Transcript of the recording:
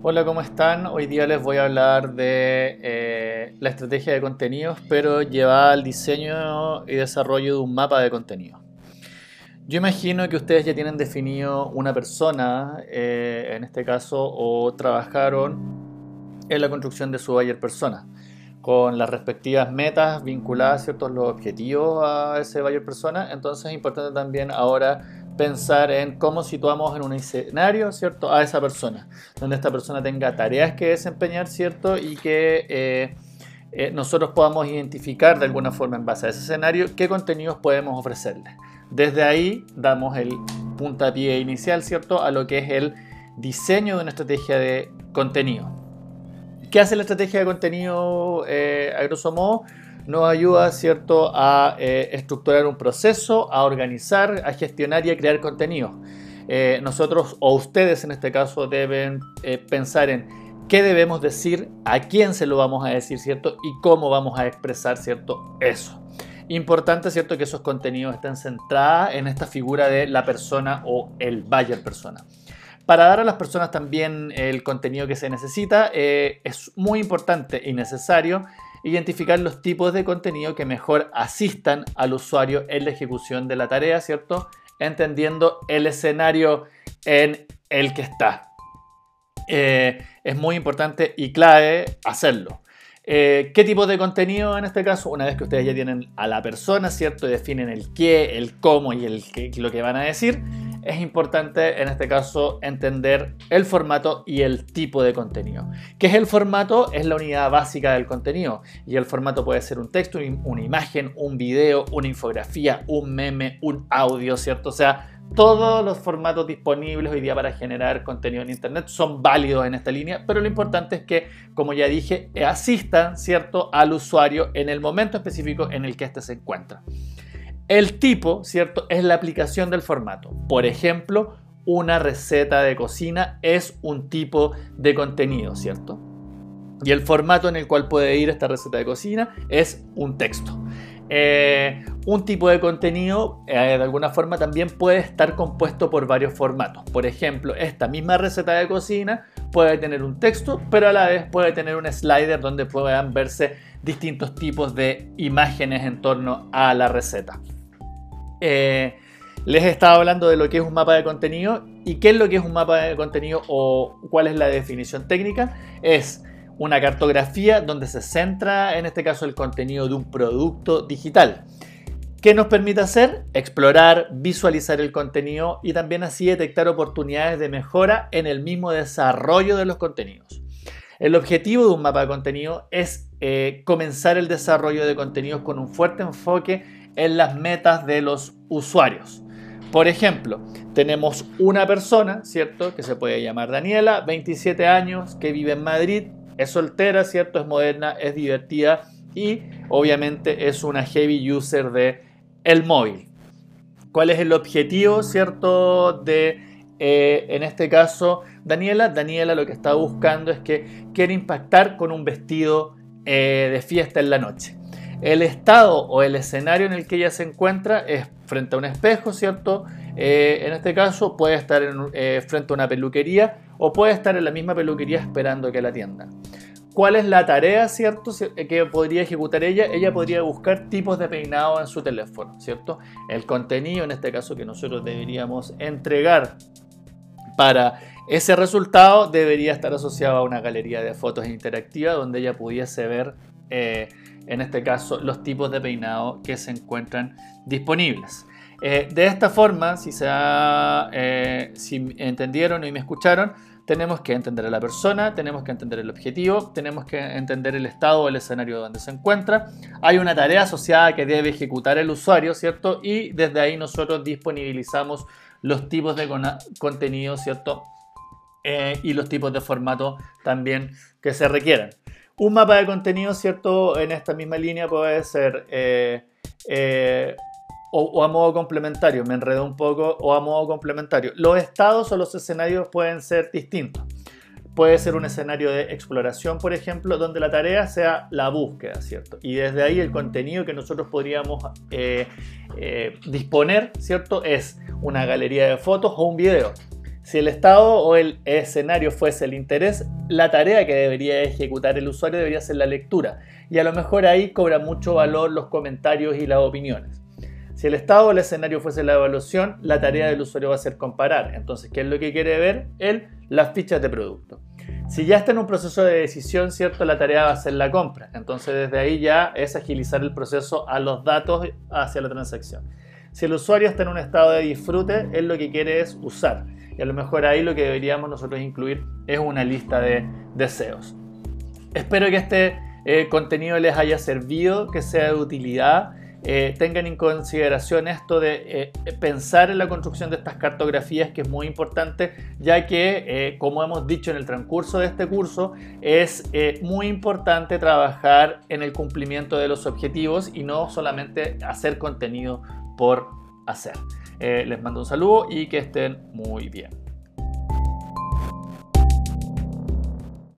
Hola, ¿cómo están? Hoy día les voy a hablar de eh, la estrategia de contenidos, pero llevada al diseño y desarrollo de un mapa de contenido. Yo imagino que ustedes ya tienen definido una persona, eh, en este caso, o trabajaron en la construcción de su buyer persona, con las respectivas metas vinculadas ciertos los objetivos a ese buyer persona. Entonces es importante también ahora pensar en cómo situamos en un escenario, ¿cierto?, a esa persona, donde esta persona tenga tareas que desempeñar, ¿cierto?, y que eh, eh, nosotros podamos identificar de alguna forma en base a ese escenario qué contenidos podemos ofrecerle. Desde ahí damos el puntapié inicial, ¿cierto?, a lo que es el diseño de una estrategia de contenido. ¿Qué hace la estrategia de contenido eh, a grosso modo? Nos ayuda, ¿cierto?, a eh, estructurar un proceso, a organizar, a gestionar y a crear contenido. Eh, nosotros o ustedes en este caso deben eh, pensar en qué debemos decir, a quién se lo vamos a decir, ¿cierto? Y cómo vamos a expresar, ¿cierto? Eso. Importante, ¿cierto? Que esos contenidos estén centrados en esta figura de la persona o el buyer persona. Para dar a las personas también el contenido que se necesita, es muy importante y necesario identificar los tipos de contenido que mejor asistan al usuario en la ejecución de la tarea, ¿cierto? Entendiendo el escenario en el que está. Eh, es muy importante y clave hacerlo. Eh, ¿Qué tipo de contenido en este caso? Una vez que ustedes ya tienen a la persona, ¿cierto? definen el qué, el cómo y el qué, lo que van a decir es importante en este caso entender el formato y el tipo de contenido. ¿Qué es el formato? Es la unidad básica del contenido y el formato puede ser un texto, una imagen, un video, una infografía, un meme, un audio, ¿cierto? O sea, todos los formatos disponibles hoy día para generar contenido en Internet son válidos en esta línea, pero lo importante es que, como ya dije, asistan, ¿cierto?, al usuario en el momento específico en el que éste se encuentra. El tipo, ¿cierto? Es la aplicación del formato. Por ejemplo, una receta de cocina es un tipo de contenido, ¿cierto? Y el formato en el cual puede ir esta receta de cocina es un texto. Eh, un tipo de contenido eh, de alguna forma también puede estar compuesto por varios formatos. Por ejemplo, esta misma receta de cocina puede tener un texto, pero a la vez puede tener un slider donde puedan verse distintos tipos de imágenes en torno a la receta. Eh, les he estado hablando de lo que es un mapa de contenido y qué es lo que es un mapa de contenido o cuál es la definición técnica. Es una cartografía donde se centra en este caso el contenido de un producto digital. ¿Qué nos permite hacer? Explorar, visualizar el contenido y también así detectar oportunidades de mejora en el mismo desarrollo de los contenidos. El objetivo de un mapa de contenido es eh, comenzar el desarrollo de contenidos con un fuerte enfoque en las metas de los usuarios. Por ejemplo, tenemos una persona, ¿cierto? Que se puede llamar Daniela, 27 años, que vive en Madrid, es soltera, ¿cierto? Es moderna, es divertida y obviamente es una heavy user de el móvil. ¿Cuál es el objetivo, ¿cierto? De, eh, en este caso, Daniela. Daniela lo que está buscando es que quiere impactar con un vestido eh, de fiesta en la noche. El estado o el escenario en el que ella se encuentra es frente a un espejo, ¿cierto? Eh, en este caso puede estar eh, frente a una peluquería o puede estar en la misma peluquería esperando que la atiendan. ¿Cuál es la tarea, cierto, que podría ejecutar ella? Ella podría buscar tipos de peinado en su teléfono, ¿cierto? El contenido, en este caso, que nosotros deberíamos entregar para ese resultado debería estar asociado a una galería de fotos interactiva donde ella pudiese ver eh, en este caso los tipos de peinado que se encuentran disponibles. Eh, de esta forma, si, se eh, entendieron y me escucharon, tenemos que entender a la persona, tenemos que entender el objetivo, tenemos que entender el estado o el escenario donde se encuentra. Hay una tarea asociada que debe ejecutar el usuario, ¿cierto? Y desde ahí nosotros disponibilizamos los tipos de contenido, ¿cierto? Eh, y los tipos de formato también que se requieran. Un mapa de contenido, ¿cierto? En esta misma línea puede ser eh, eh, o, a modo complementario, me enredo un poco, o a modo complementario. Los estados o los escenarios pueden ser distintos. Puede ser un escenario de exploración, por ejemplo, donde la tarea sea la búsqueda, ¿cierto? Y desde ahí el contenido que nosotros podríamos eh, disponer, ¿cierto? Es una galería de fotos o un video. Si el estado o el escenario fuese el interés, la tarea que debería ejecutar el usuario debería ser la lectura. Y a lo mejor ahí cobra mucho valor los comentarios y las opiniones. Si el estado o el escenario fuese la evaluación, la tarea del usuario va a ser comparar. Entonces, ¿qué es lo que quiere ver? Él, las fichas de producto. Si ya está en un proceso de decisión, ¿cierto? La tarea va a ser la compra. Entonces, desde ahí ya es agilizar el proceso a los datos hacia la transacción. Si el usuario está en un estado de disfrute, él lo que quiere es usar. Y a lo mejor ahí lo que deberíamos nosotros incluir es una lista de deseos. Espero que este eh, contenido les haya servido, que sea de utilidad. Eh, tengan en consideración esto de eh, pensar en la construcción de estas cartografías, que es muy importante, ya que, como hemos dicho en el transcurso de este curso, es muy importante trabajar en el cumplimiento de los objetivos y no solamente hacer contenido por hacer. les mando un saludo y que estén muy bien.